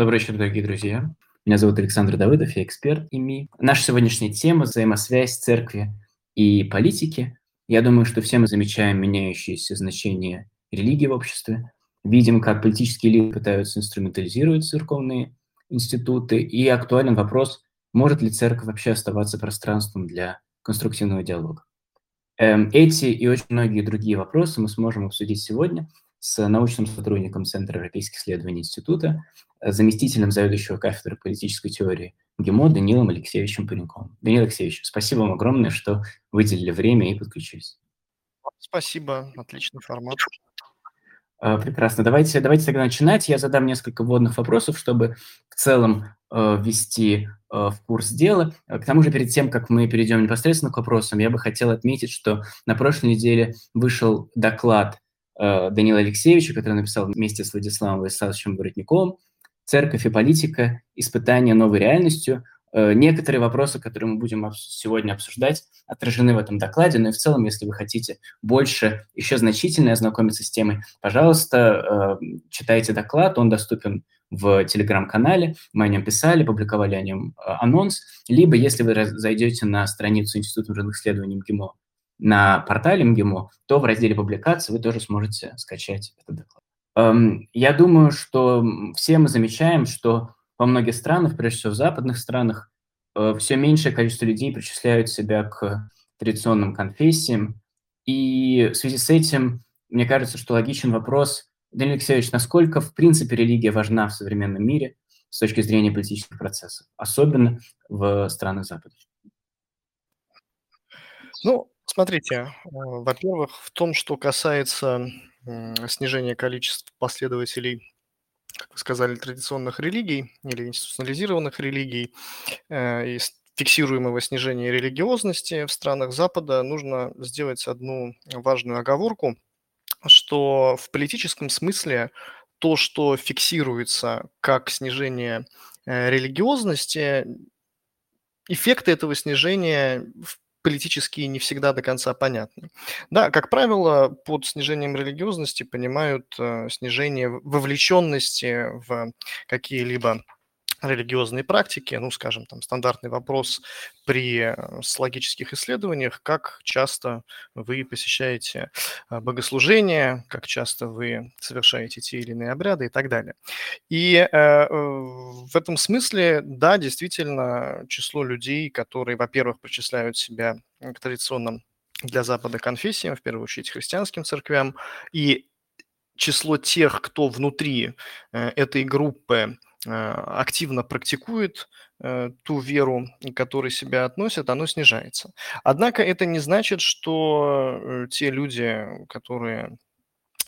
Добрый вечер, дорогие друзья. Меня зовут Александр Давыдов, я эксперт ИМИ. Наша сегодняшняя тема – взаимосвязь церкви и политики. Я думаю, что все мы замечаем меняющееся значение религии в обществе, видим, как политические элиты пытаются инструментализировать церковные институты, и актуален вопрос, может ли церковь вообще оставаться пространством для конструктивного диалога. Эм, эти и очень многие другие вопросы мы сможем обсудить сегодня с научным сотрудником Центра европейских исследований Института, заместителем заведующего кафедры политической теории ГИМО Данилом Алексеевичем Паренковым. Данил Алексеевич, спасибо вам огромное, что выделили время и подключились. Спасибо, отличный формат. А, прекрасно. Давайте, давайте тогда начинать. Я задам несколько вводных вопросов, чтобы в целом э, ввести э, в курс дела. К тому же, перед тем, как мы перейдем непосредственно к вопросам, я бы хотел отметить, что на прошлой неделе вышел доклад э, Данила Алексеевича, который написал вместе с Владиславом Владиславовичем Воротниковым «Церковь и политика. Испытание новой реальностью». Э, некоторые вопросы, которые мы будем сегодня обсуждать, отражены в этом докладе, но и в целом, если вы хотите больше, еще значительно ознакомиться с темой, пожалуйста, э, читайте доклад, он доступен в телеграм-канале, мы о нем писали, публиковали о нем э, анонс, либо если вы зайдете на страницу Института мирных исследований МГИМО на портале МГИМО, то в разделе публикации вы тоже сможете скачать этот доклад. Эм, я думаю, что все мы замечаем, что во многих странах, прежде всего в западных странах, э, все меньшее количество людей причисляют себя к традиционным конфессиям. И в связи с этим, мне кажется, что логичен вопрос, Данил Алексеевич, насколько, в принципе, религия важна в современном мире с точки зрения политических процессов, особенно в странах Запада? Ну, смотрите, э, во-первых, в том, что касается снижения количества последователей как вы сказали, традиционных религий или институционализированных религий э, и фиксируемого снижения религиозности в странах Запада, нужно сделать одну важную оговорку, что в политическом смысле то, что фиксируется как снижение э, религиозности, эффекты этого снижения в политические не всегда до конца понятны. Да, как правило, под снижением религиозности понимают э, снижение вовлеченности в какие-либо религиозные практики, ну, скажем, там, стандартный вопрос при э, слогических исследованиях, как часто вы посещаете э, богослужения, как часто вы совершаете те или иные обряды и так далее. И э, в этом смысле, да, действительно, число людей, которые, во-первых, причисляют себя к традиционным для Запада конфессиям, в первую очередь христианским церквям, и число тех, кто внутри этой группы Э, активно практикует э, ту веру, к которой себя относят, оно снижается. Однако это не значит, что э, те люди, которые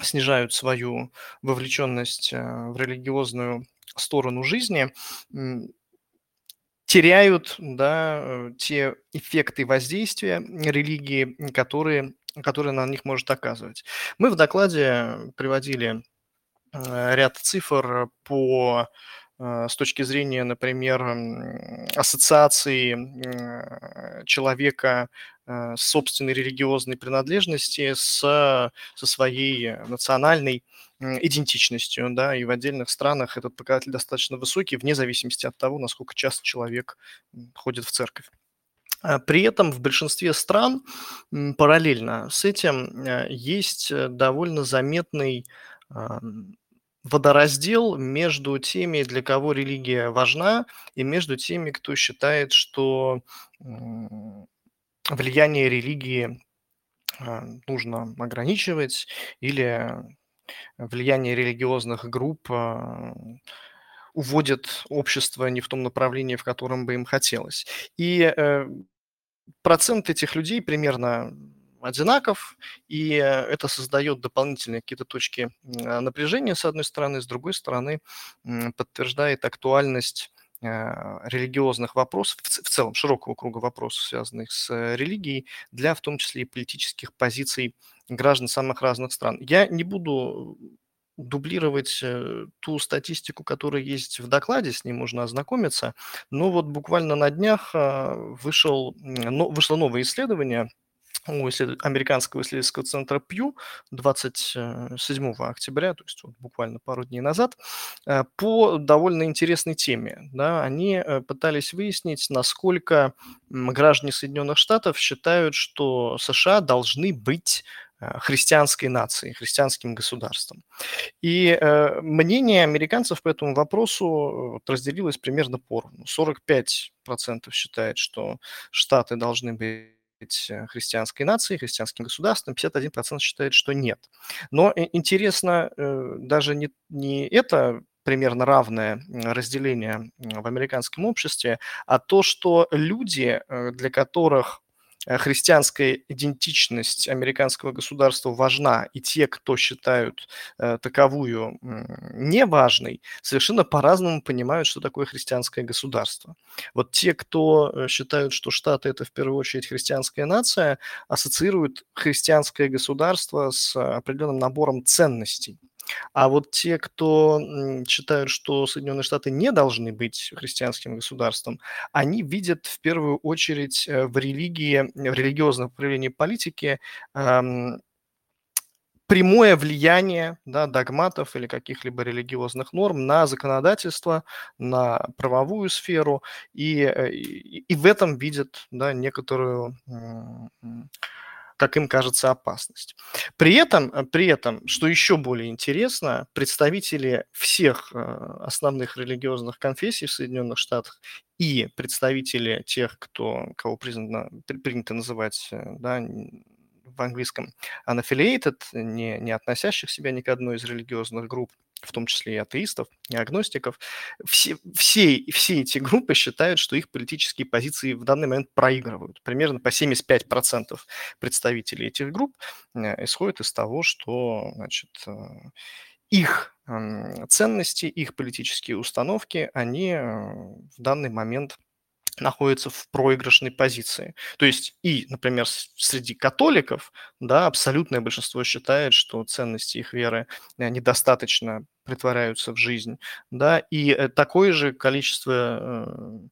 снижают свою вовлеченность в религиозную сторону жизни, теряют да, те эффекты воздействия религии, которые, которые на них может оказывать. Мы в докладе приводили ряд цифр по Э, с точки зрения, например, ассоциации человека э, с собственной религиозной принадлежности с, со своей национальной идентичностью, да, и в отдельных странах этот показатель достаточно высокий, вне зависимости от того, насколько часто человек ходит в церковь. А при этом в большинстве стран параллельно с этим э, есть довольно заметный водораздел между теми, для кого религия важна, и между теми, кто считает, что влияние религии а, нужно ограничивать или влияние религиозных групп а, уводит общество не в том направлении, в котором бы им хотелось. И э, процент этих людей примерно одинаков, и это создает дополнительные какие-то точки а, напряжения, с одной стороны, с другой стороны, подтверждает актуальность а, религиозных вопросов, в целом широкого круга вопросов, связанных с э, религией, для в том числе и политических позиций граждан самых разных стран. Я не буду дублировать э, ту статистику, которая есть в докладе, с ней можно ознакомиться, но вот буквально на днях а, вышел, вышло новое исследование – у исслед... американского исследовательского центра Пью 27 октября, то есть вот буквально пару дней назад, э, по довольно интересной теме. Да, они э, пытались выяснить, насколько граждане Соединенных Штатов считают, что США должны быть э, христианской нацией, христианским государством. И мнение американцев по этому вопросу разделилось примерно поровну. 45% считает, что Штаты должны быть быть э, христианской нацией, христианским государством, 51% считает, что нет. Но интересно э, даже не, не это примерно равное разделение в американском обществе, а то, что люди, э, для которых христианская идентичность американского государства важна, и те, кто считают э, таковую неважной, совершенно по-разному понимают, что такое христианское государство. Вот те, кто э, считают, что Штаты – это в первую очередь христианская нация, ассоциируют христианское государство с определенным набором ценностей. А вот те, кто считают, что Соединенные Штаты не должны быть христианским государством, они видят в первую очередь э, в религии, в религиозном проявлении политики прямое влияние да, догматов или каких-либо религиозных норм на законодательство, на правовую сферу, и, э, и, и в этом видят да, некоторую как им кажется, опасность. При этом, э, при этом, что еще более интересно, представители всех э, основных религиозных конфессий в Соединенных Штатах и представители тех, кто, кого признано, принято называть э, да, в английском unaffiliated, не, не относящих себя ни к одной из религиозных групп, в том числе и атеистов, и агностиков, все, все, все эти группы считают, что их политические позиции в данный момент проигрывают. Примерно по 75% представителей этих групп э, исходят из того, что значит, э, их ценности, их политические установки, они э, в данный момент находятся в проигрышной позиции. То есть и, например, среди католиков, да, абсолютное большинство считает, что ценности их веры э, недостаточно притворяются в жизнь, да, и э, такое же количество э,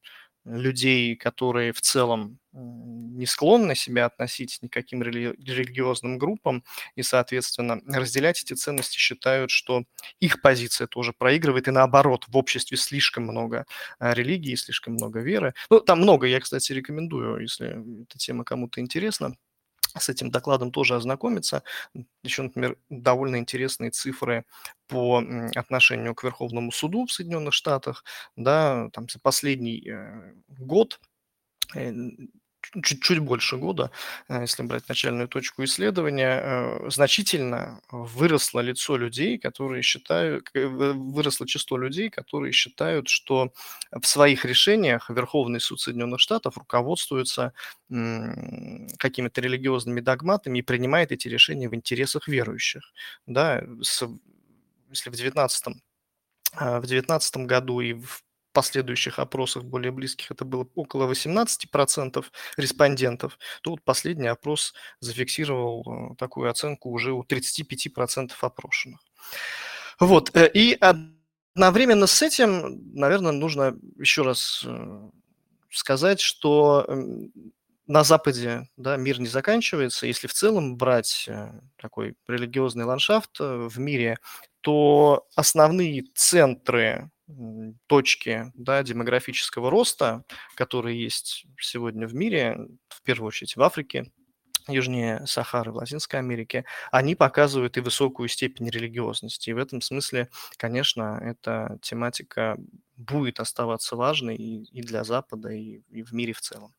людей, которые в целом не склонны себя относить никаким рели- религиозным группам и, соответственно, разделять эти ценности, считают, что их позиция тоже проигрывает, и наоборот, в обществе слишком много а, религии, слишком много веры. Ну, там много, я, кстати, рекомендую, если эта тема кому-то интересна с этим докладом тоже ознакомиться. Еще, например, довольно интересные цифры по отношению к Верховному суду в Соединенных Штатах. Да, там за последний э, год э, чуть-чуть больше года, э, если брать начальную точку исследования, э, значительно выросло лицо людей, которые считают, выросло число людей, которые считают, что в своих решениях Верховный суд Соединенных Штатов руководствуется какими-то религиозными догматами и принимает эти решения в интересах верующих. Да, с, если в 19 в 2019 году и в последующих опросах более близких это было около 18% респондентов, то вот последний опрос зафиксировал э, такую оценку уже у 35% опрошенных. Вот, э, и одновременно с этим, наверное, нужно еще раз э, сказать, что на Западе да, мир не заканчивается. Если в целом брать такой религиозный ландшафт в мире, то основные центры точки да, демографического роста, которые есть сегодня в мире, в первую очередь в Африке, южнее Сахары, в Латинской Америке, они показывают и высокую степень религиозности. И в этом смысле, конечно, эта тематика будет оставаться важной и, для Запада, и, и в мире в целом.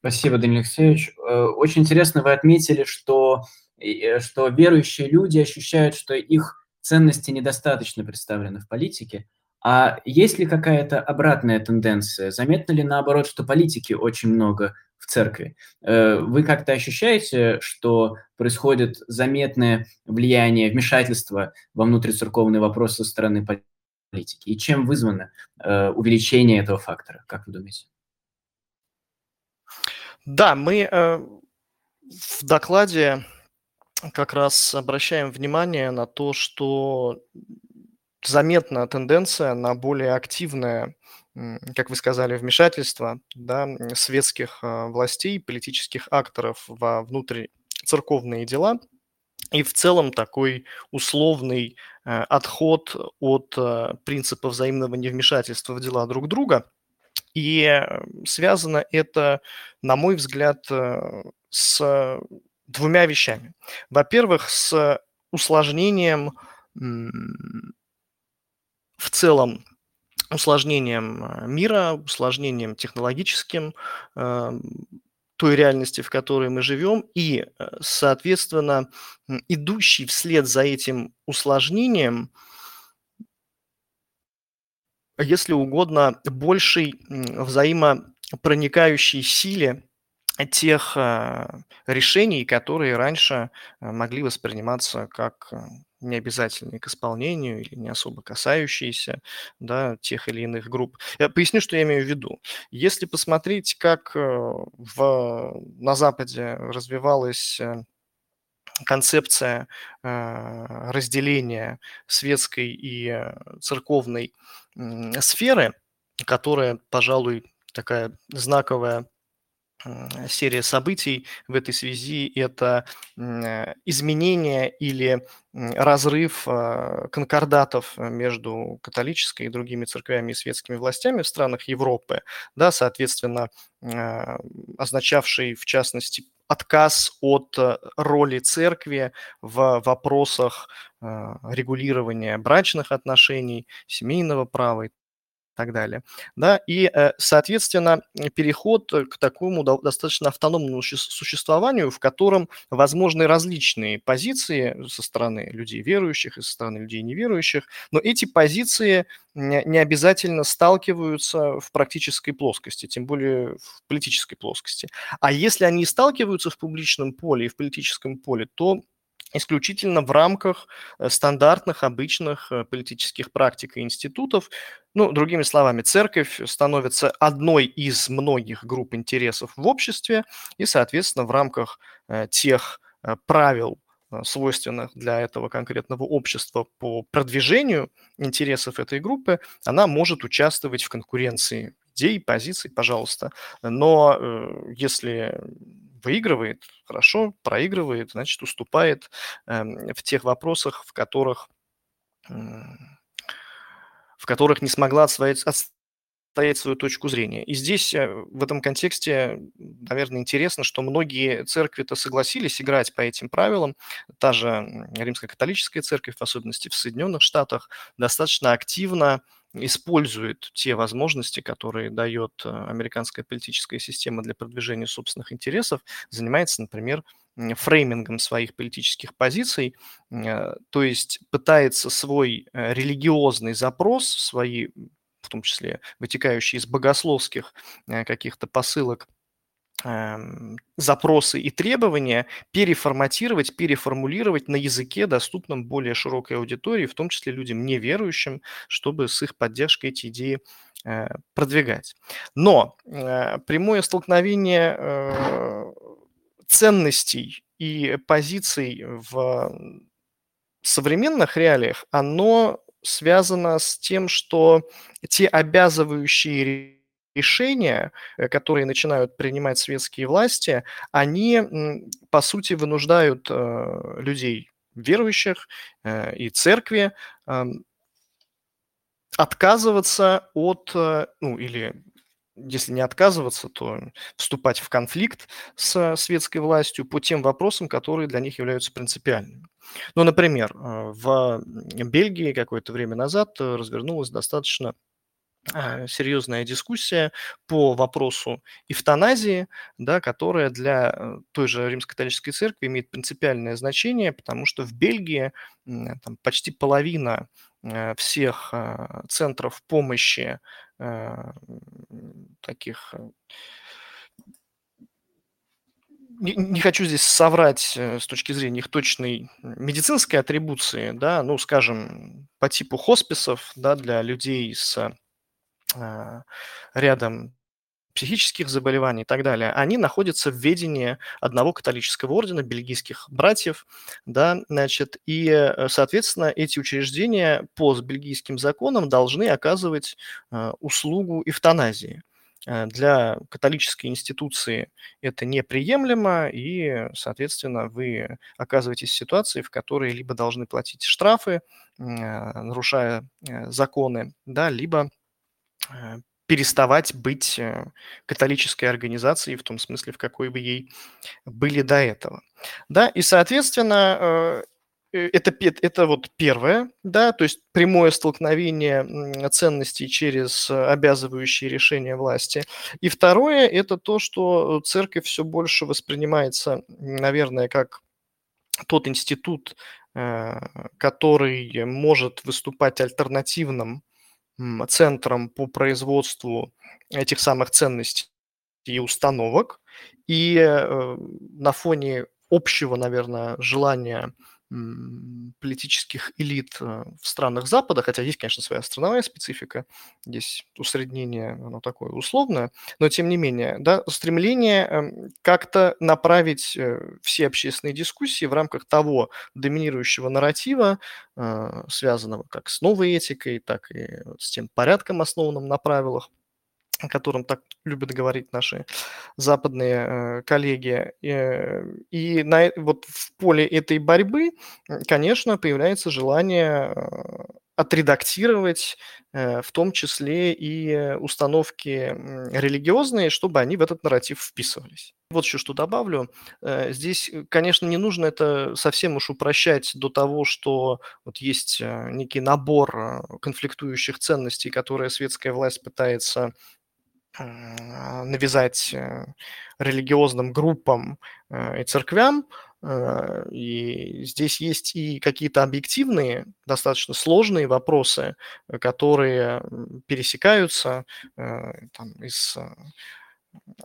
Спасибо, Данил Алексеевич. Э, очень интересно вы отметили, что, э, что верующие люди ощущают, что их ценности недостаточно представлены в политике. А есть ли какая-то обратная тенденция? Заметно ли наоборот, что политики очень много в церкви? Э, вы как-то ощущаете, что происходит заметное влияние, вмешательство во внутрицерковные вопросы со стороны политики? И чем вызвано э, увеличение этого фактора, как вы думаете? Да, мы э, в докладе как раз обращаем внимание на то, что заметна тенденция на более активное, как вы сказали, вмешательство, да, светских, а, властей, политических акторов во внутрицерковные дела и в целом такой условный, э, отход от, э, принципа взаимного невмешательства в дела друг друга. И, э, связано это, на мой взгляд, с двумя вещами. Во-первых, с усложнением в целом усложнением э, мира, усложнением технологическим э, той реальности, в которой мы живем, и, э, соответственно, идущий вслед за этим усложнением, если угодно, большей взаимопроникающей силе тех решений, которые раньше могли восприниматься как не обязательные к исполнению или не особо касающиеся да, тех или иных групп. Я поясню, что я имею в виду. Если посмотреть, как э, в, на Западе развивалась э, концепция э, разделения светской и церковной сферы, которая, пожалуй, такая знаковая серия событий в этой связи – это э, изменение или разрыв а, конкордатов между католической и другими церквями и светскими властями в странах Европы, да, соответственно, а, означавший, в частности, отказ от э, роли церкви в вопросах а, регулирования брачных отношений, семейного права и так далее. Да? И, э, соответственно, переход к такому достаточно автономному существованию, в котором возможны различные позиции со стороны людей верующих и со стороны людей неверующих, но эти позиции не обязательно сталкиваются в практической плоскости, тем более в политической плоскости. А если они сталкиваются в публичном поле и в политическом поле, то исключительно в рамках э, стандартных, обычных э, политических практик и институтов. Ну, другими словами, церковь становится одной из многих групп интересов в обществе, и, соответственно, в рамках э, тех правил, свойственных для этого конкретного общества по продвижению интересов этой группы, она может участвовать в конкуренции идей, позиций, пожалуйста. Но если выигрывает, хорошо, проигрывает, значит, уступает э, в тех вопросах, в которых, в которых не смогла отстоять, отстоять свою точку зрения. И здесь э, в этом контексте, наверное, интересно, что многие церкви-то согласились играть по этим правилам. Та же Римская католическая церковь, в особенности в Соединенных Штатах, достаточно активно использует те возможности, которые дает э, американская политическая система для продвижения собственных интересов, занимается, например, фреймингом своих политических позиций, э, то есть пытается свой э, религиозный запрос, свои, в том числе вытекающие из богословских каких-то посылок, запросы и требования переформатировать, переформулировать на языке, доступном более широкой аудитории, в том числе людям неверующим, чтобы с их поддержкой эти идеи э, продвигать. Но э, прямое столкновение э, ценностей и позиций в современных реалиях, оно связано с тем, что те обязывающие решения, э, которые начинают принимать светские власти, они, по сути, вынуждают э, людей верующих э, и церкви отказываться от, ну или если не отказываться, то вступать в конфликт с светской властью по тем вопросам, которые для них являются принципиальными. Ну, например, в Бельгии какое-то время назад развернулась достаточно серьезная дискуссия по вопросу эвтаназии, да, которая для э, той же Римско-католической церкви имеет принципиальное значение, потому что в Бельгии там, почти половина э, всех а, центров помощи э, таких не, не хочу здесь соврать с точки зрения их точной медицинской атрибуции, да, ну, скажем, по типу хосписов, да, для людей с а, рядом психических заболеваний и так далее, они находятся в ведении одного католического ордена, бельгийских братьев, да, значит, и, э, соответственно, эти учреждения по бельгийским законам должны оказывать э, услугу эвтаназии. Э, для католической институции это неприемлемо, и, соответственно, вы оказываетесь в ситуации, в которой либо должны платить штрафы, нарушая законы, да, либо переставать быть э, католической организацией в том смысле, в какой бы ей были до этого. Да, и, соответственно, э, э, это, это вот первое, да, то есть прямое столкновение ценностей через обязывающие решения власти. И второе – это то, что церковь все больше воспринимается, наверное, как тот институт, который может выступать альтернативным центром по производству этих самых ценностей и установок. И э, на фоне общего, наверное, желания политических элит э, в странах Запада, хотя есть, конечно, своя страновая специфика, здесь усреднение, оно такое условное, но тем не менее, да, стремление эм, как-то направить э, все общественные дискуссии в рамках того доминирующего нарратива, э, связанного как с новой этикой, так и с тем порядком, основанным на правилах, о котором так любят говорить наши западные э, коллеги. Э, и на, вот в поле этой борьбы, конечно, появляется желание э, отредактировать э, в том числе и установки религиозные, чтобы они в этот нарратив вписывались. Вот еще что добавлю. Э, здесь, конечно, не нужно это совсем уж упрощать до того, что вот есть некий набор конфликтующих ценностей, которые светская власть пытается навязать э, религиозным группам э, и церквям. Э, и здесь есть и какие-то объективные, достаточно сложные вопросы, которые пересекаются там, из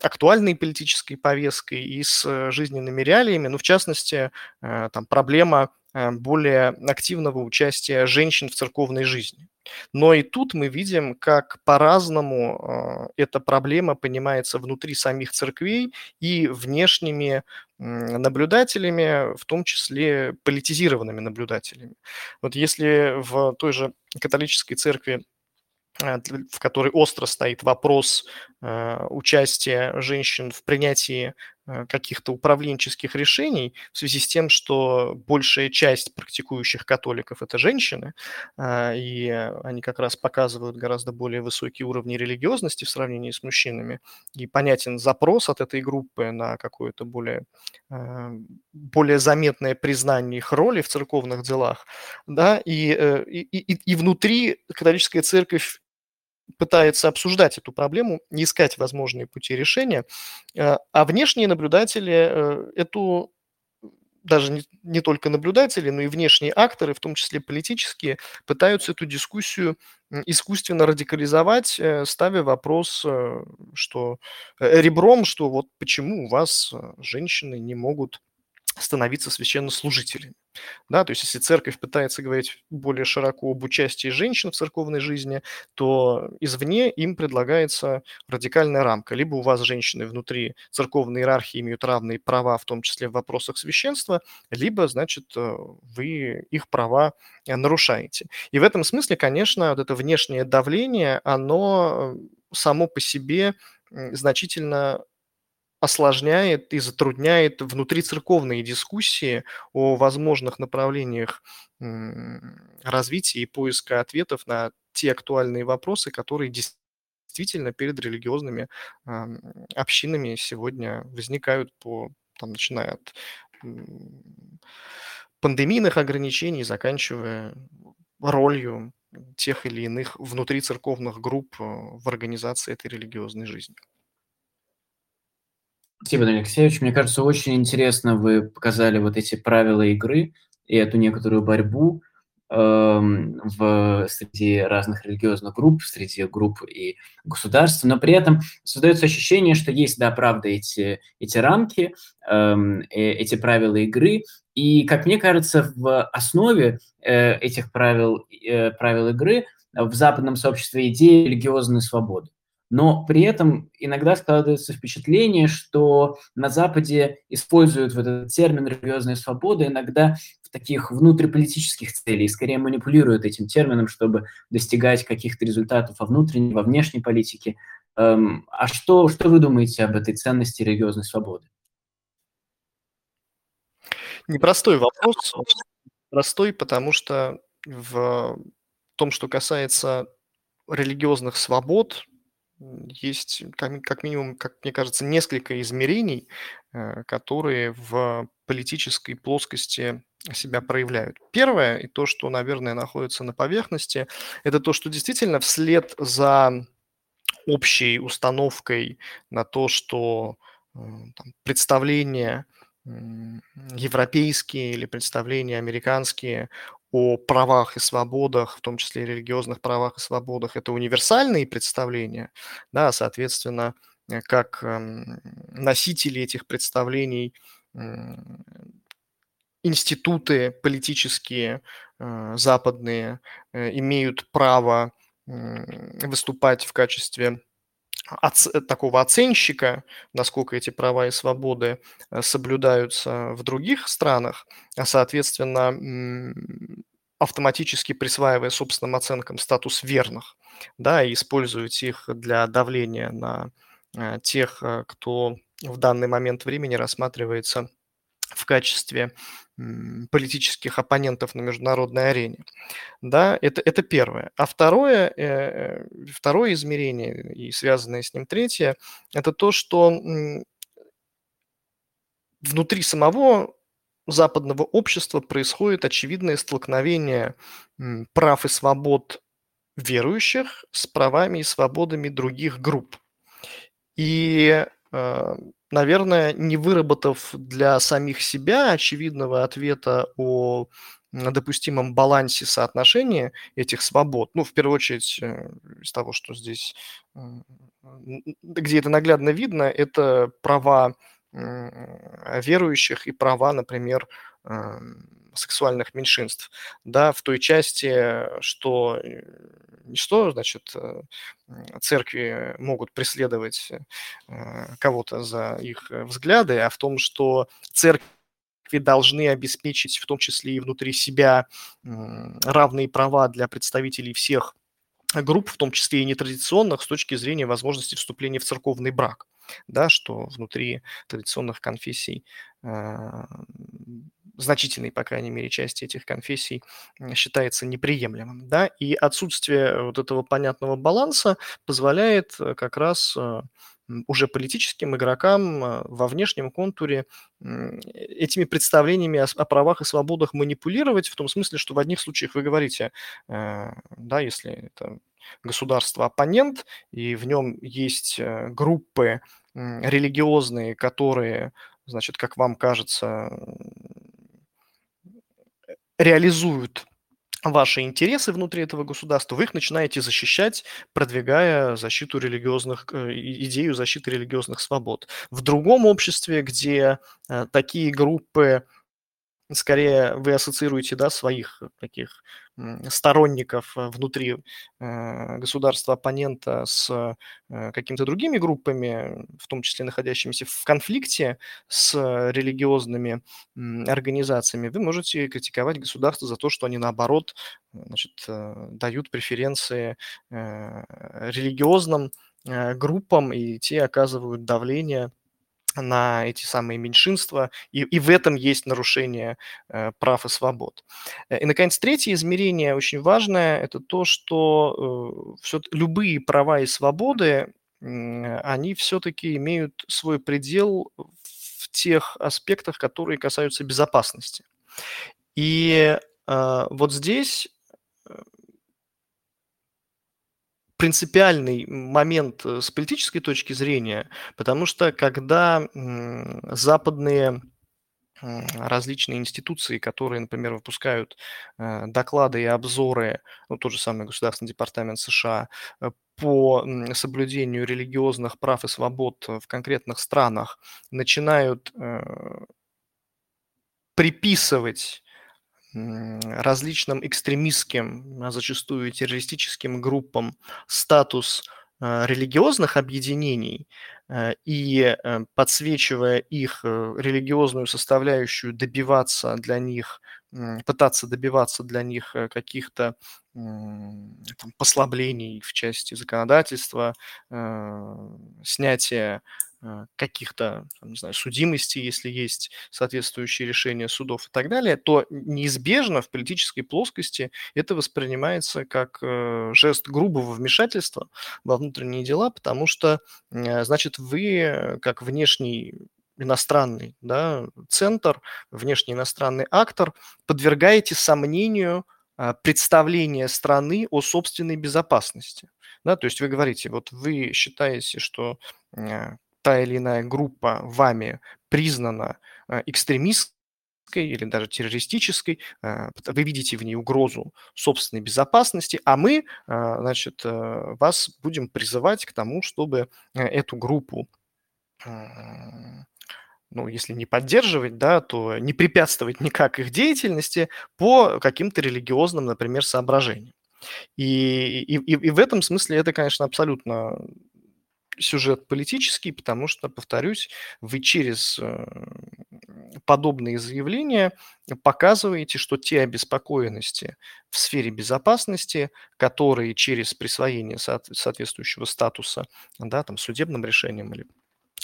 актуальной политической повесткой и с жизненными реалиями, ну, в частности, там проблема более активного участия женщин в церковной жизни. Но и тут мы видим, как по-разному а, эта проблема понимается внутри самих церквей и внешними наблюдателями, в том числе политизированными наблюдателями. Вот если в той же католической церкви а, в которой остро стоит вопрос э, участия женщин в принятии э, каких-то управленческих решений в связи с тем, что большая часть практикующих католиков – это женщины, э, и они как раз показывают гораздо более высокие уровни религиозности в сравнении с мужчинами, и понятен запрос от этой группы на какое-то более, более заметное признание их роли в церковных делах, да, и, и, и, и внутри католическая церковь пытается обсуждать эту проблему, искать возможные пути решения, э, а внешние наблюдатели э, эту даже не, не только наблюдатели, но и внешние акторы, в том числе политические, пытаются эту дискуссию искусственно радикализовать, э, ставя вопрос, что ребром, что вот почему у вас женщины не могут становиться священнослужителями. Да, то есть если церковь пытается говорить более широко об участии женщин в церковной жизни, то извне им предлагается радикальная рамка. Либо у вас женщины внутри церковной иерархии имеют равные права, в том числе в вопросах священства, либо, значит, э, вы их права э, нарушаете. И в этом смысле, конечно, вот это внешнее давление, оно само по себе значительно осложняет и затрудняет внутрицерковные дискуссии о возможных направлениях развития и поиска ответов на те актуальные вопросы, которые действительно перед религиозными общинами сегодня возникают по, там, начиная от пандемийных ограничений, заканчивая ролью тех или иных внутрицерковных групп э, в организации этой религиозной жизни. Спасибо, Алексеевич. Мне кажется, очень интересно вы показали вот эти правила игры и эту некоторую борьбу эм, в, среди разных религиозных групп, среди групп и государств, но при этом создается ощущение, что есть, да, правда, эти, эти рамки, эм, э, эти правила игры, и, как мне кажется, в основе э, этих правил, э, правил игры в западном сообществе идея религиозной свободы. Но при этом иногда складывается впечатление, что на Западе используют вот этот термин «религиозная свобода» иногда в таких внутриполитических целей, скорее манипулируют этим термином, чтобы достигать каких-то результатов во внутренней, во внешней политике. Эм, а что, что вы думаете об этой ценности религиозной свободы? Непростой вопрос. Простой, потому что в том, что касается религиозных свобод, есть как, минимум, как мне кажется, несколько измерений, э, которые в политической плоскости себя проявляют. Первое, и то, что, наверное, находится на поверхности, это то, что действительно вслед за общей установкой на то, что э, там, представления европейские или представления американские о правах и свободах, в том числе религиозных правах и свободах, это универсальные представления, да, соответственно, э, как эм, носители этих представлений, институты политические э, западные э, имеют право выступать в качестве оц- такого оценщика, насколько эти права и свободы э, соблюдаются в других странах, а, соответственно, автоматически присваивая собственным оценкам статус верных, да, и используют их для давления на э, тех, э, кто в данный момент времени рассматривается в качестве политических оппонентов на международной арене. Да, это, это первое. А второе, э, второе измерение и связанное с ним третье, это то, что внутри самого западного общества происходит очевидное столкновение прав и свобод верующих с правами и свободами других групп. И э, наверное, не выработав для самих себя очевидного ответа о допустимом балансе соотношения этих свобод, ну, в первую очередь, э, из того, что здесь, где это наглядно видно, это права верующих и права, например, сексуальных меньшинств, да, в той части, что э, не что, значит, э, церкви могут преследовать э, кого-то за их взгляды, а в том, что церкви должны обеспечить в том числе и внутри себя равные права для представителей всех групп, в том числе и нетрадиционных, с точки зрения возможности вступления в церковный брак, да, что внутри традиционных конфессий значительной, по крайней мере, части этих конфессий считается неприемлемым. Да? И отсутствие вот этого понятного баланса позволяет э, как раз э, уже политическим игрокам э, во внешнем контуре этими представлениями о, правах и свободах манипулировать, в том смысле, что в одних случаях вы говорите, да, если это государство-оппонент, и в нем есть группы религиозные, которые, значит, как вам кажется, реализуют ваши интересы внутри этого государства, вы их начинаете защищать, продвигая защиту религиозных, э, идею защиты религиозных свобод. В другом обществе, где э, такие группы скорее вы ассоциируете да, своих таких сторонников э, внутри э, государства оппонента с э, какими-то другими группами, в том числе находящимися в конфликте с религиозными организациями, вы можете критиковать государство за то, что они наоборот значит, дают преференции религиозным группам, и те оказывают давление на эти самые меньшинства, и, и в этом есть нарушение э, прав и свобод. Э, и, наконец, третье измерение очень важное – это то, что э, все, любые права и свободы, э, они все-таки имеют свой предел в тех аспектах, которые касаются безопасности. И э, вот здесь э, принципиальный момент э, с политической точки зрения, потому что когда западные различные институции, которые, например, выпускают э, доклады и обзоры, ну, тот же самый Государственный департамент США, э, по соблюдению религиозных прав и свобод в конкретных странах, начинают приписывать различным экстремистским, а зачастую террористическим группам статус религиозных объединений и подсвечивая их религиозную составляющую, добиваться для них, пытаться добиваться для них каких-то там, послаблений в части законодательства, снятия Э, каких-то, не знаю, судимостей, если есть соответствующие решения судов и так далее, то неизбежно в политической плоскости это воспринимается как э, жест грубого вмешательства во внутренние дела, потому что, э, значит, вы как внешний иностранный да, центр, внешний иностранный актор подвергаете сомнению представление страны о собственной безопасности. Да, то есть вы говорите, вот вы считаете, что та или иная группа вами признана э, экстремистской или даже террористической, вы видите в ней угрозу собственной безопасности, а мы, значит, вас будем призывать к тому, чтобы эту группу ну, если не поддерживать, да, то не препятствовать никак их деятельности по каким-то религиозным, например, соображениям. И, и, и в этом смысле это, конечно, абсолютно сюжет политический, потому что, повторюсь, вы через э, подобные заявления показываете, что те обеспокоенности в сфере безопасности, которые через присвоение соответствующего статуса, да, там, судебным решением или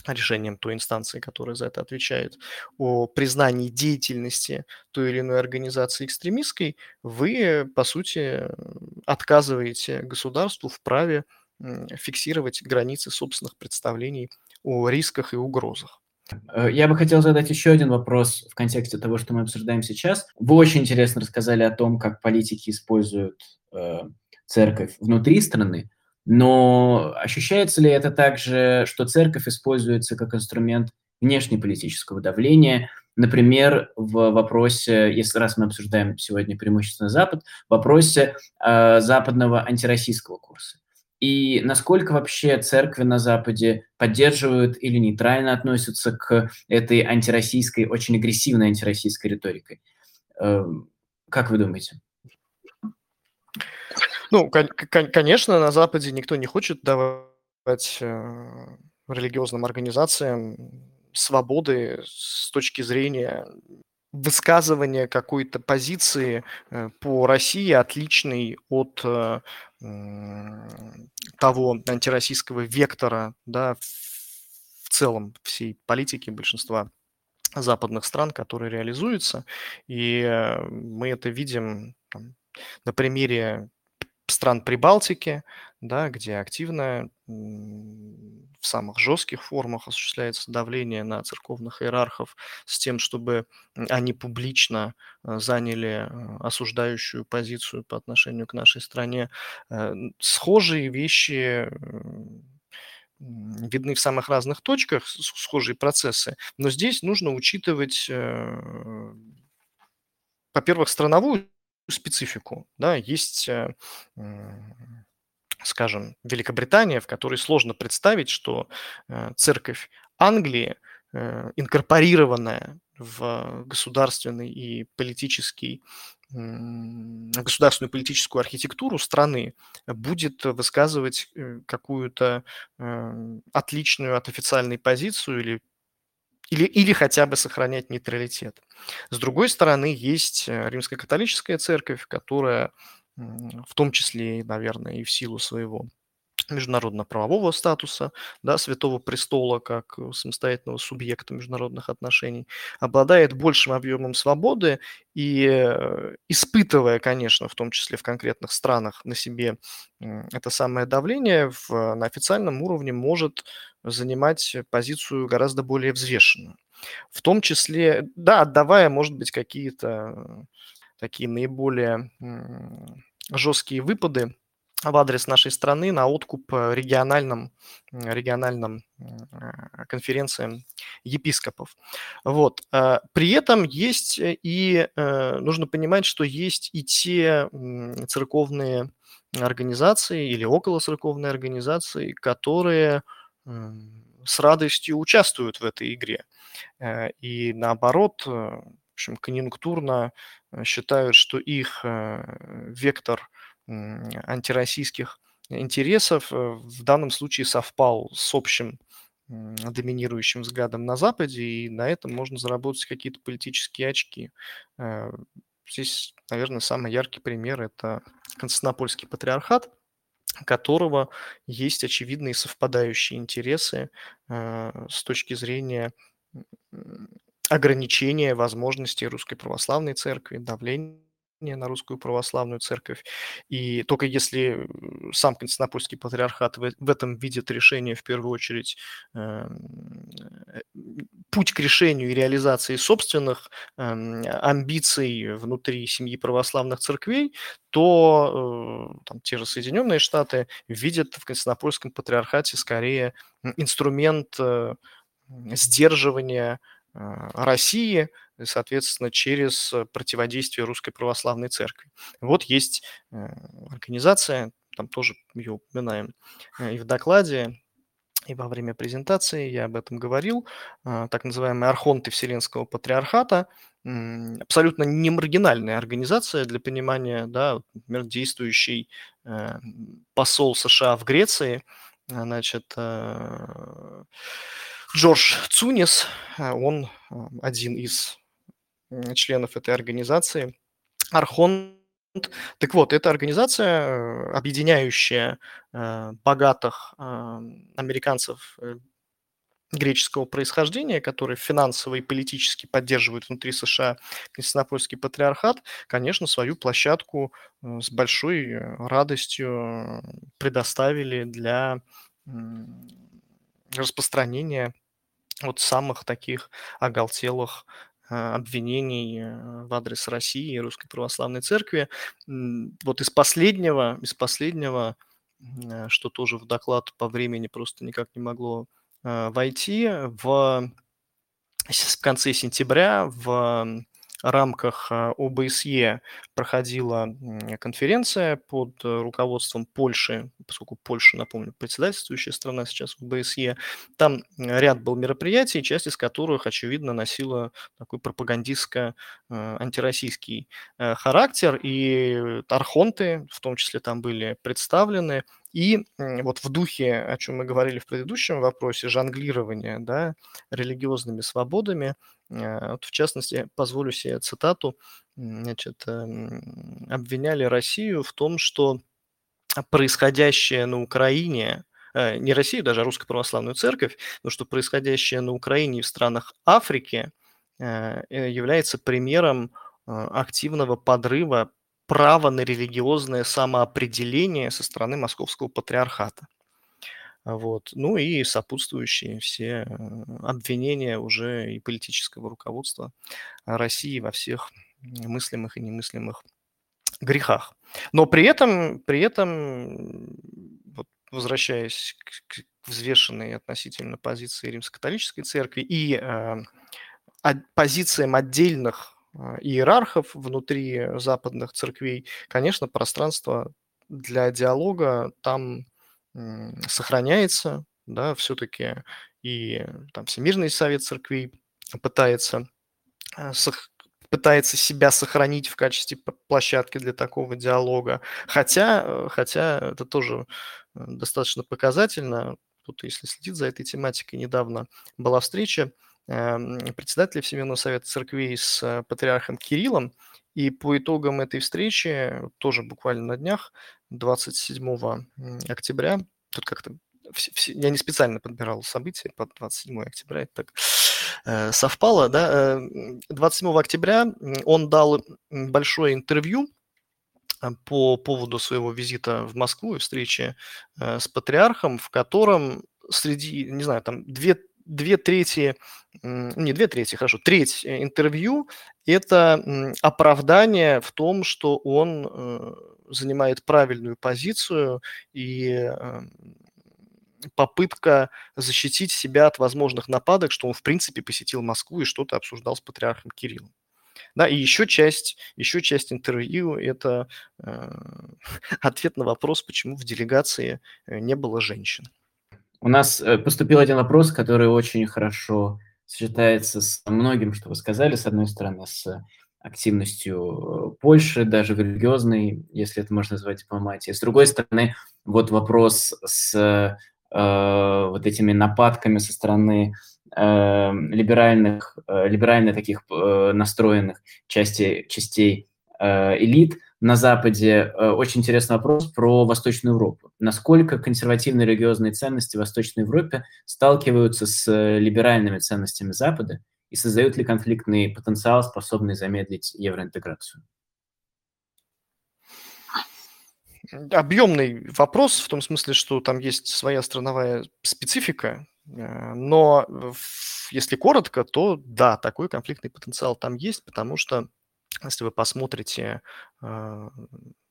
решением той инстанции, которая за это отвечает, о признании деятельности той или иной организации экстремистской, вы, по сути, отказываете государству в праве фиксировать границы собственных представлений о рисках и угрозах. Э, я бы хотел задать еще один вопрос в контексте того, что мы обсуждаем сейчас. Вы очень интересно рассказали о том, как политики используют э, церковь внутри страны, но ощущается ли это также, что церковь используется как инструмент внешнеполитического давления, например, в вопросе, если раз мы обсуждаем сегодня преимущественно Запад, в вопросе э, западного антироссийского курса? И насколько вообще церкви на Западе поддерживают или нейтрально относятся к этой антироссийской, очень агрессивной антироссийской риторикой? Эм, как вы думаете? Ну, конечно, на Западе никто не хочет давать э, религиозным организациям свободы с точки зрения высказывания какой-то позиции э, по России, отличной от э, того антироссийского вектора, да, в целом всей политики большинства западных стран, которые реализуются. И мы это видим там, на примере стран Прибалтики, да, где активно в самых жестких формах осуществляется давление на церковных иерархов с тем, чтобы они публично э, заняли э, осуждающую позицию по отношению к нашей стране. Э, схожие вещи видны в самых разных точках, схожие процессы, но здесь нужно учитывать, во-первых, страновую специфику. Да, есть скажем, Великобритания, в которой сложно представить, что э, церковь Англии, э, инкорпорированная в государственный и политический государственную политическую архитектуру страны будет высказывать э, какую-то отличную от официальной позицию или или, или хотя бы сохранять нейтралитет. С другой стороны, есть римская католическая церковь, которая в том числе, наверное, и в силу своего международно-правового статуса, да, Святого Престола как э, самостоятельного субъекта международных отношений, обладает большим объемом свободы и э, испытывая, конечно, в том числе в конкретных странах на себе это самое давление, в, на официальном уровне может занимать позицию гораздо более взвешенную. В том числе, да, отдавая, может быть, какие-то такие наиболее жесткие выпады в адрес нашей страны на откуп э, региональным, региональным э, конференциям епископов. Вот. Э, при этом есть и, нужно понимать, что есть и те церковные организации или около церковные организации, которые с радостью участвуют в этой игре. И наоборот, в общем, конъюнктурно считают, что их вектор антироссийских интересов в данном случае совпал с общим доминирующим взглядом на Западе, и на этом можно заработать какие-то политические очки. Здесь, наверное, самый яркий пример – это Константинопольский патриархат, которого есть очевидные совпадающие интересы с точки зрения ограничения возможностей Русской Православной Церкви, давления на Русскую Православную Церковь. И только если сам Константинопольский патриархат в, этом видит решение, в первую очередь, эм, э, путь к решению и реализации собственных э, амбиций внутри семьи православных церквей, то э, там, те же Соединенные Штаты видят в Константинопольском патриархате скорее инструмент э, сдерживания России, соответственно, через противодействие Русской Православной Церкви. Вот есть э, организация, там тоже ее упоминаем и в докладе, и во время презентации я об этом говорил, так называемые архонты Вселенского Патриархата, абсолютно не маргинальная организация для понимания, да, например, действующий посол США в Греции, значит, Джордж Цунис, он один из членов этой организации, Архон. Так вот, это организация, э, объединяющая э, богатых а, американцев э, греческого происхождения, которые финансово и политически поддерживают внутри США Константинопольский патриархат, конечно, свою площадку с большой радостью предоставили для распространения вот самых таких оголтелых обвинений э, в адрес России и Русской Православной Церкви. Вот из последнего, из последнего, э, что тоже в доклад по времени просто никак не могло э, войти, в, в конце сентября в рамках а, ОБСЕ проходила конференция под э, руководством Польши, поскольку Польша, напомню, председательствующая страна сейчас в ОБСЕ. Там ряд был мероприятий, часть из которых, очевидно, носила такой пропагандистско-антироссийский э, э, характер, и архонты в том числе там были представлены, и вот в духе, о чем мы говорили в предыдущем вопросе, жонглирования да, религиозными свободами, а, вот в частности, позволю себе цитату, значит, эм, обвиняли Россию в том, что происходящее на Украине, э, не Россию, даже а Русскую Православную Церковь, но что происходящее на Украине и в странах Африки э, э, является примером активного подрыва право на религиозное самоопределение со стороны Московского патриархата. Вот. Ну и сопутствующие все э, обвинения уже и политического руководства России во всех мыслимых и немыслимых грехах. Но при этом, при этом вот, возвращаясь к, к взвешенной относительно позиции Римско-католической церкви и э, позициям отдельных иерархов внутри западных церквей, конечно, пространство для диалога там сохраняется, да, все-таки и там Всемирный совет церквей пытается а, пытается себя сохранить в качестве площадки для такого диалога. Хотя, э, хотя это тоже э, достаточно показательно. Тут, если следить за этой тематикой, недавно была встреча председателя Всемирного совета церквей с э, патриархом Кириллом. И по итогам этой встречи, тоже буквально на днях, 27 октября, тут как-то я не специально подбирал события под 27 октября, это так э, совпало, да, 27 э, октября он дал большое интервью по поводу своего визита в Москву и встречи с патриархом, в котором среди, не знаю, там две две трети, не две трети, хорошо, треть э, интервью – это оправдание в том, что он э, занимает правильную позицию и эм, попытка защитить себя от возможных нападок, что он, в принципе, посетил Москву и что-то обсуждал с патриархом Кириллом. Да, и еще часть, еще часть интервью – это э, ответ на вопрос, почему в делегации э, не было женщин. У нас э, поступил один вопрос, который очень хорошо сочетается с многим, что вы сказали, с одной стороны, с активностью Польши, даже в религиозной, если это можно назвать дипломатией. С другой стороны, вот вопрос с э, вот этими нападками со стороны э, либеральных, э, либерально таких э, настроенных части, частей э, элит на Западе. Э, очень интересный вопрос про Восточную Европу. Насколько консервативные религиозные ценности в Восточной Европе сталкиваются с либеральными ценностями Запада и создают ли конфликтный потенциал, способный замедлить евроинтеграцию? Объемный вопрос в том смысле, что там есть своя страновая специфика, Э, но если коротко, то да, такой конфликтный потенциал там есть, потому что если вы посмотрите э,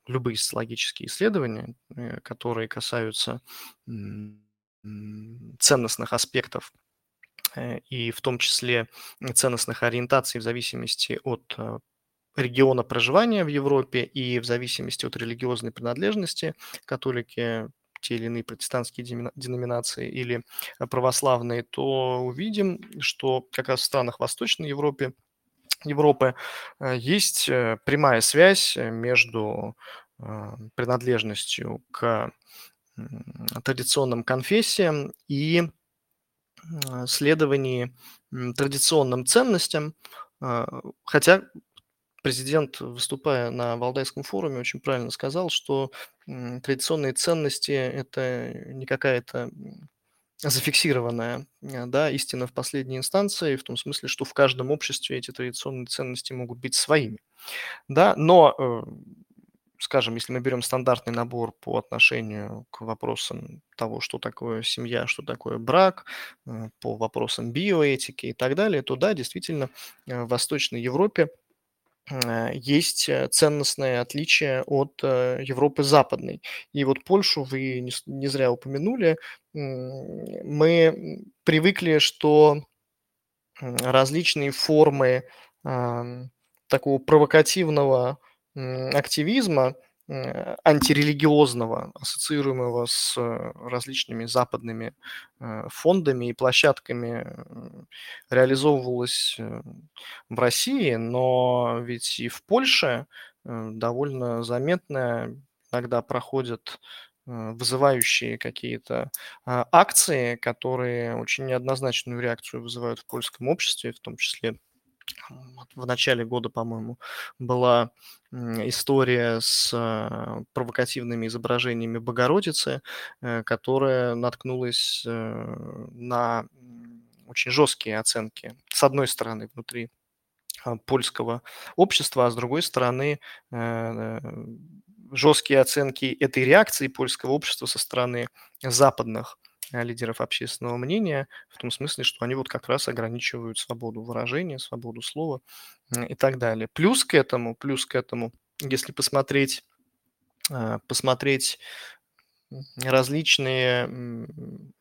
любые социологические исследования, э, которые касаются ценностных аспектов и в том числе ценностных ориентаций в зависимости от региона проживания в Европе и в зависимости от религиозной принадлежности, католики те или иные протестантские деноминации или э, православные, то увидим, что как раз в странах Восточной Европы, Европы э, есть э, прямая связь между принадлежностью к традиционным конфессиям и следовании традиционным ценностям, хотя президент, выступая на Валдайском форуме, очень правильно сказал, что традиционные ценности – это не какая-то зафиксированная э, да, истина в последней инстанции, в том смысле, что в каждом обществе эти традиционные ценности могут быть своими. Да? Но, э, скажем, если мы берем стандартный набор по отношению к вопросам того, что такое семья, что такое брак, э, по вопросам биоэтики и так далее, то да, действительно, в Восточной Европе – есть э, ценностное отличие от э, Европы западной. И вот Польшу вы не, зря упомянули. Мы привыкли, что различные формы такого провокативного активизма – Э, антирелигиозного, ассоциируемого с э, различными западными э, фондами и площадками, реализовывалось в России, но ведь и в Польше довольно заметно иногда проходят вызывающие какие-то а, акции, которые очень неоднозначную реакцию вызывают в польском обществе, в том числе в начале года, по-моему, была история с а, провокативными изображениями Богородицы, э, которая наткнулась э, на очень жесткие оценки. С одной стороны, внутри а, польского общества, а с другой стороны, э, жесткие оценки этой реакции польского общества со стороны западных лидеров общественного мнения, в том смысле, что они вот как раз ограничивают свободу выражения, свободу слова и так далее. Плюс к этому, плюс к этому, если посмотреть, э, посмотреть различные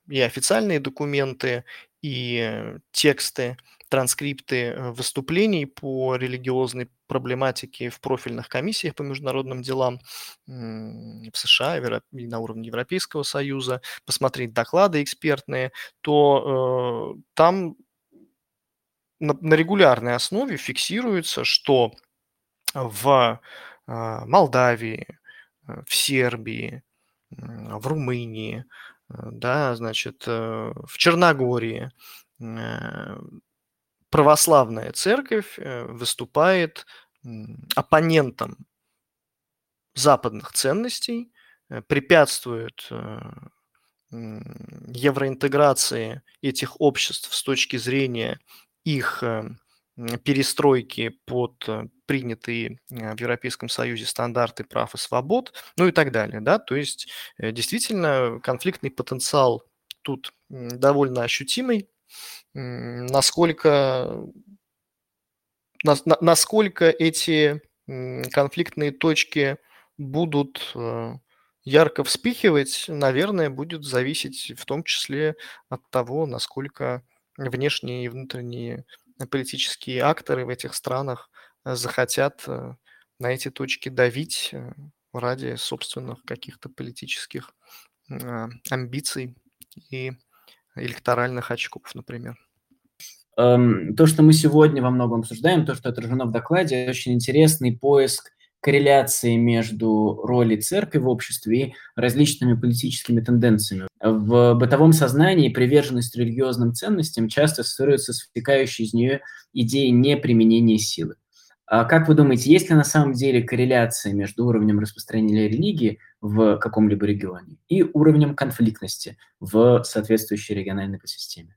и официальные документы, и тексты транскрипты э, выступлений по религиозной проблематике в профильных комиссиях по международным делам в США и на уровне Европейского Союза, посмотреть доклады экспертные, то э, там на, на регулярной основе фиксируется, что в э, Молдавии, э, в Сербии, в Румынии, да, значит, в Черногории православная церковь э, выступает оппонентом западных ценностей, э, препятствует э, евроинтеграции этих обществ с точки зрения их перестройки под принятые в Европейском Союзе стандарты прав и свобод, ну и так далее. Да? То есть действительно конфликтный потенциал тут довольно ощутимый, насколько, насколько эти конфликтные точки будут э, ярко вспихивать, наверное, будет зависеть в том числе от того, насколько внешние и внутренние политические акторы в этих странах э, захотят э, на эти точки давить ради собственных каких-то политических амбиций и электоральных очков, например. эм, то, что мы сегодня во многом обсуждаем, то, что отражено в докладе, очень интересный поиск корреляции между ролью церкви в обществе и различными политическими тенденциями. В бытовом сознании приверженность религиозным ценностям часто ассоциируется с вытекающей из нее идеей неприменения силы. А как вы думаете, есть ли на самом деле корреляция между уровнем распространения религии в каком-либо регионе и уровнем конфликтности в соответствующей региональной экосистеме?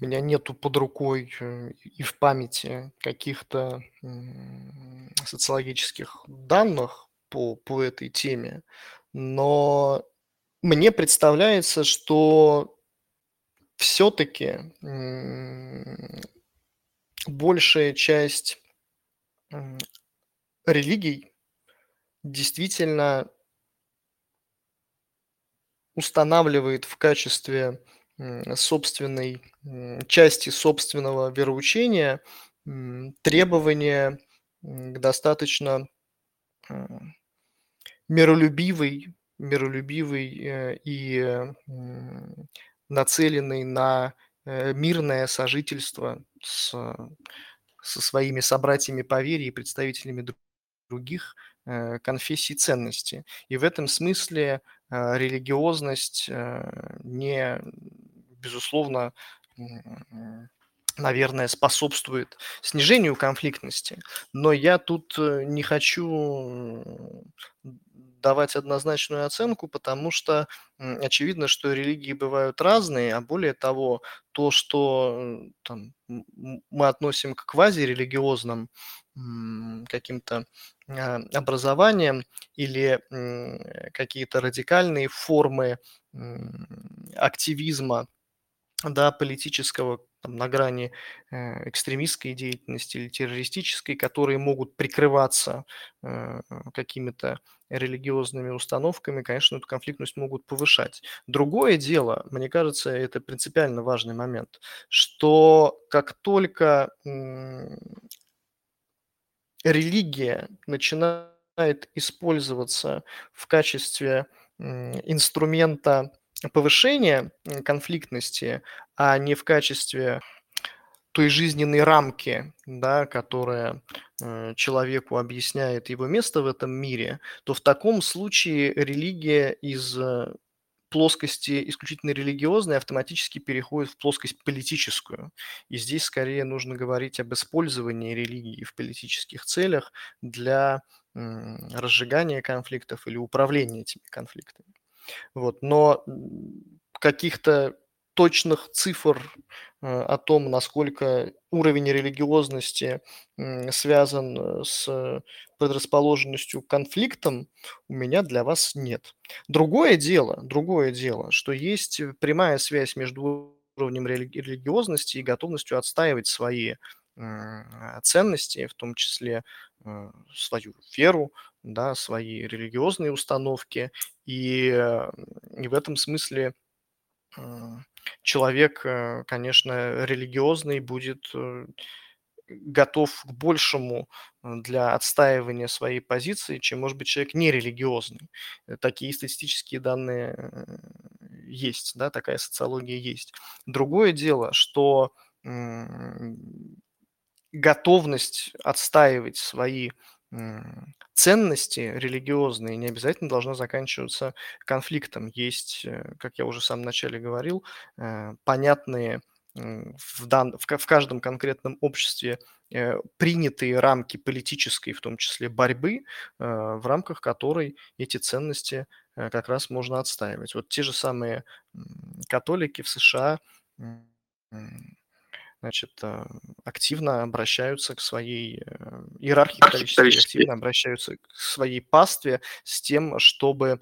У меня нету под рукой э, и в памяти каких-то социологических данных по, по этой теме, но мне представляется, что все-таки большая часть религий действительно устанавливает в качестве собственной части собственного вероучения требования к достаточно миролюбивой, миролюбивой э, и нацеленной на мирное сожительство с, со своими собратьями по вере и представителями других э, конфессий ценностей. И в этом смысле религиозность не, безусловно, наверное, способствует снижению конфликтности. Но я тут э, не хочу давать однозначную оценку, потому что очевидно, что религии бывают разные, а более того, то, что там, мы относим к квазирелигиозным каким-то а, образованиям или какие-то радикальные формы активизма да, политического там, на грани э, экстремистской деятельности или террористической, которые могут прикрываться э, какими-то религиозными установками, конечно, эту конфликтность могут повышать. Другое дело, мне кажется, это принципиально важный момент, что как только религия начинает использоваться в качестве инструмента повышения конфликтности, а не в качестве той жизненной рамки, да, которая э, человеку объясняет его место в этом мире, то в таком случае религия из э, плоскости исключительно религиозной автоматически переходит в плоскость политическую. И здесь скорее нужно говорить об использовании религии в политических целях для разжигания конфликтов или управления этими конфликтами. Вот. Но каких-то точных цифр э, о том, насколько уровень религиозности связан э, с предрасположенностью к конфликтам, у меня для вас нет. Другое дело, другое дело, что есть прямая связь между уровнем религиозности и готовностью отстаивать свои ценности, в том числе э, свою веру, да, свои религиозные установки. И, и в этом смысле человек, э, конечно, религиозный будет э, готов к большему для отстаивания своей позиции, чем, может быть, человек нерелигиозный. Такие статистические данные есть, да, такая социология есть. Другое дело, что готовность отстаивать свои ценности религиозные не обязательно должна заканчиваться конфликтом. Есть, э, как я уже в самом начале говорил, э, понятные в, дан, в, каждом конкретном обществе э, принятые рамки политической, в том числе борьбы, в рамках которой эти ценности как раз можно отстаивать. Вот те же самые католики в США значит, э, активно обращаются к своей э, иерархии католической, активно обращаются к своей пастве с тем, чтобы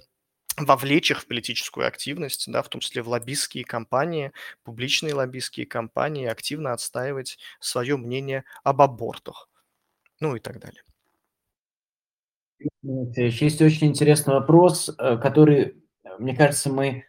вовлечь их в политическую активность, да, в том числе в лоббистские кампании, публичные лоббистские кампании, активно отстаивать свое мнение об абортах, ну и так далее. Есть очень интересный вопрос, э, который, мне кажется, мы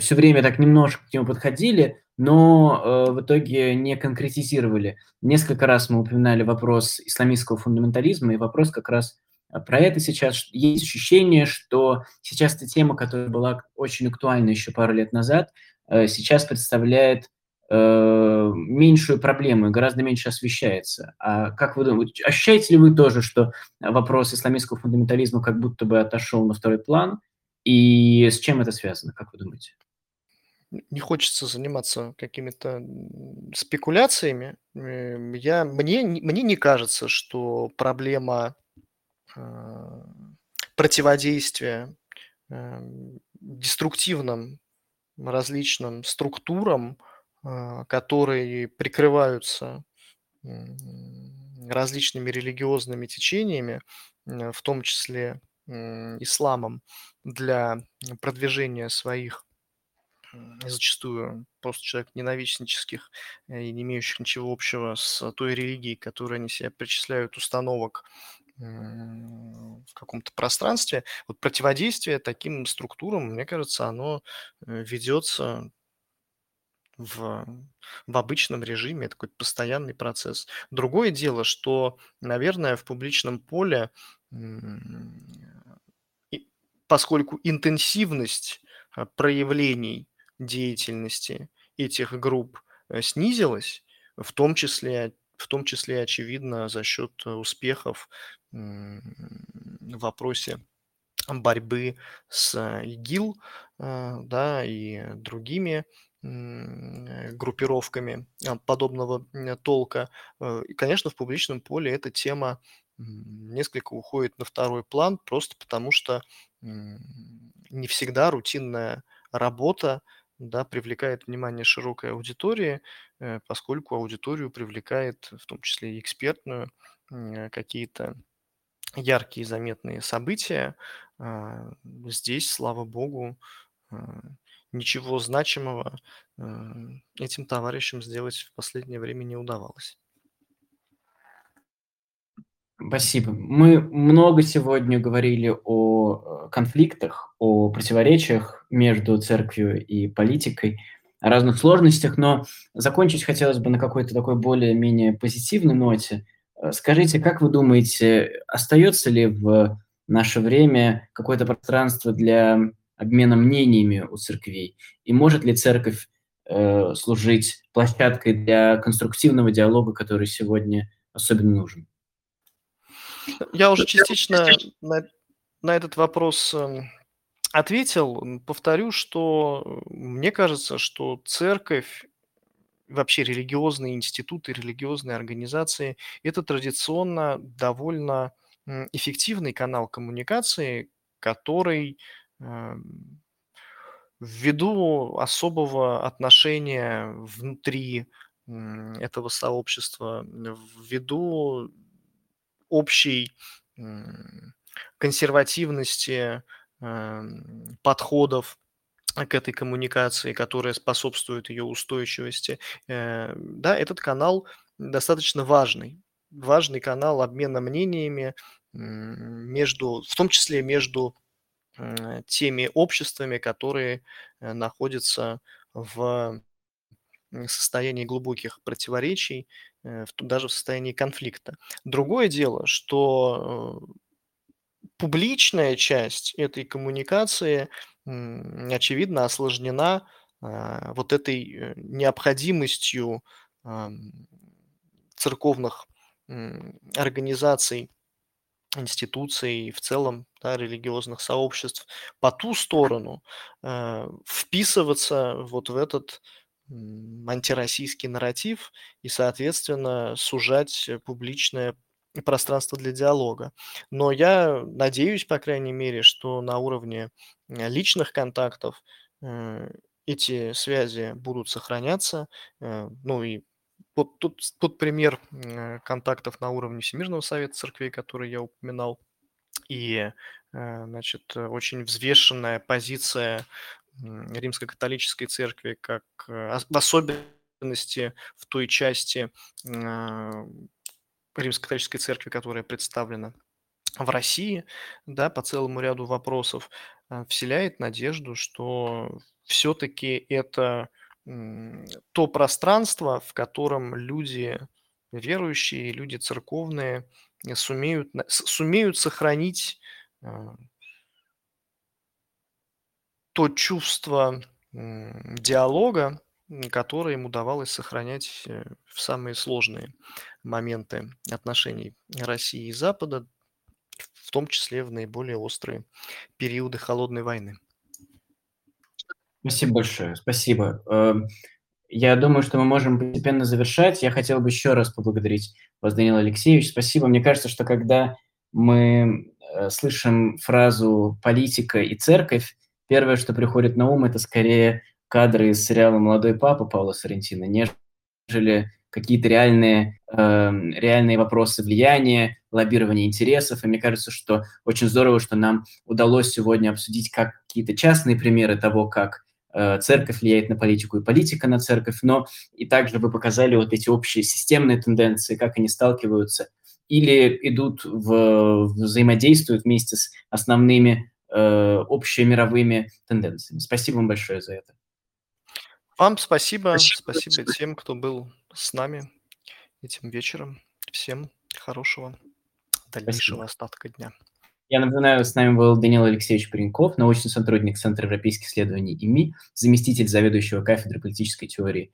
все время так немножко к нему подходили, но э, в итоге не конкретизировали. Несколько раз мы упоминали вопрос исламистского фундаментализма и вопрос как раз э, про это сейчас. Есть ощущение, что сейчас эта тема, которая была очень актуальна еще пару лет назад, э, сейчас представляет э, меньшую проблему, гораздо меньше освещается. А как вы думаете, ощущаете ли вы тоже, что вопрос исламистского фундаментализма как будто бы отошел на второй план? И с чем это связано, как вы думаете? Не хочется заниматься какими-то спекуляциями. Эм, я, мне, мне не кажется, что проблема э, противодействия э, деструктивным различным структурам, э, которые прикрываются различными религиозными течениями, в том числе исламом, для продвижения своих зачастую просто человек ненавистнических э, и не имеющих ничего общего с той религией, которой они себя причисляют, установок в каком-то пространстве. Вот противодействие таким структурам, мне кажется, оно э, ведется в, в обычном режиме, это какой-то постоянный процесс. Другое дело, что, наверное, в публичном поле, поскольку интенсивность э, проявлений деятельности этих групп э, снизилась, в том числе, в том числе очевидно, за счет успехов в вопросе борьбы с ИГИЛ э, да, и другими группировками подобного толка. Э, и, конечно, в публичном поле эта тема несколько уходит на второй план, просто потому что не всегда рутинная работа да, привлекает внимание широкой аудитории, э, поскольку аудиторию привлекает в том числе и экспертную э, какие-то яркие заметные события. А, здесь, слава богу, а, ничего значимого э, этим товарищам сделать в последнее время не удавалось. Спасибо. Мы много сегодня говорили о э, конфликтах, о противоречиях между церковью и политикой, о разных сложностях, но закончить хотелось бы на какой-то такой более-менее позитивной ноте. Э, скажите, как вы думаете, остается ли в наше время какое-то пространство для обмена мнениями у церквей? И может ли церковь э, служить площадкой для конструктивного диалога, который сегодня особенно нужен? Я уже частично на, на этот вопрос эм, ответил. Повторю, что э, мне кажется, что церковь, вообще религиозные институты, религиозные организации – это традиционно довольно эффективный канал коммуникации, который эм, ввиду особого отношения внутри этого сообщества, ввиду общей консервативности эм, подходов к этой коммуникации, которая способствует ее устойчивости. Э, да, этот канал достаточно важный. Важный канал обмена мнениями между, в том числе между теми обществами, которые э, находятся в состоянии глубоких противоречий, э, даже в состоянии конфликта. Другое дело, что э, публичная часть этой коммуникации, очевидно, осложнена а, вот этой необходимостью церковных организаций институций в целом да, религиозных сообществ по ту сторону э, вписываться вот в этот антироссийский нарратив и, соответственно, сужать публичное пространство для диалога. Но я надеюсь, по крайней мере, что на уровне личных контактов э, эти связи будут сохраняться. Э, ну и вот тут, тут пример э, контактов на уровне Всемирного совета церквей, который я упоминал, и, э, значит, очень взвешенная позиция римско-католической церкви, как э, в особенности в той части римско-католической церкви, которая представлена в России, да, по целому ряду вопросов, вселяет надежду, что все-таки это то пространство, в котором люди верующие, люди церковные сумеют, сумеют сохранить а, то чувство диалога, которые им удавалось сохранять э, в самые сложные моменты отношений России и Запада, в том числе в наиболее острые периоды холодной войны. Спасибо большое, спасибо. Эм, я думаю, что мы можем постепенно завершать. Я хотел бы еще раз поблагодарить вас, Данил Алексеевич. Спасибо. Мне кажется, что когда мы э, слышим фразу «политика и церковь», первое, что приходит на ум, это скорее кадры из сериала «Молодой папа» Паула Соррентино, нежели какие-то реальные, э, реальные вопросы влияния, лоббирования интересов. И мне кажется, что очень здорово, что нам удалось сегодня обсудить как какие-то частные примеры того, как э, церковь влияет на политику и политика на церковь, но и также вы показали вот эти общие системные тенденции, как они сталкиваются или идут в, взаимодействуют вместе с основными э, общемировыми тенденциями. Спасибо вам большое за это. Вам спасибо. Спасибо, спасибо тем, кто был с нами этим вечером. Всем хорошего дальнейшего спасибо. остатка дня. Я напоминаю, с нами был Данил Алексеевич Паренков, научный сотрудник Центра европейских исследований ИМИ, заместитель заведующего кафедры политической теории.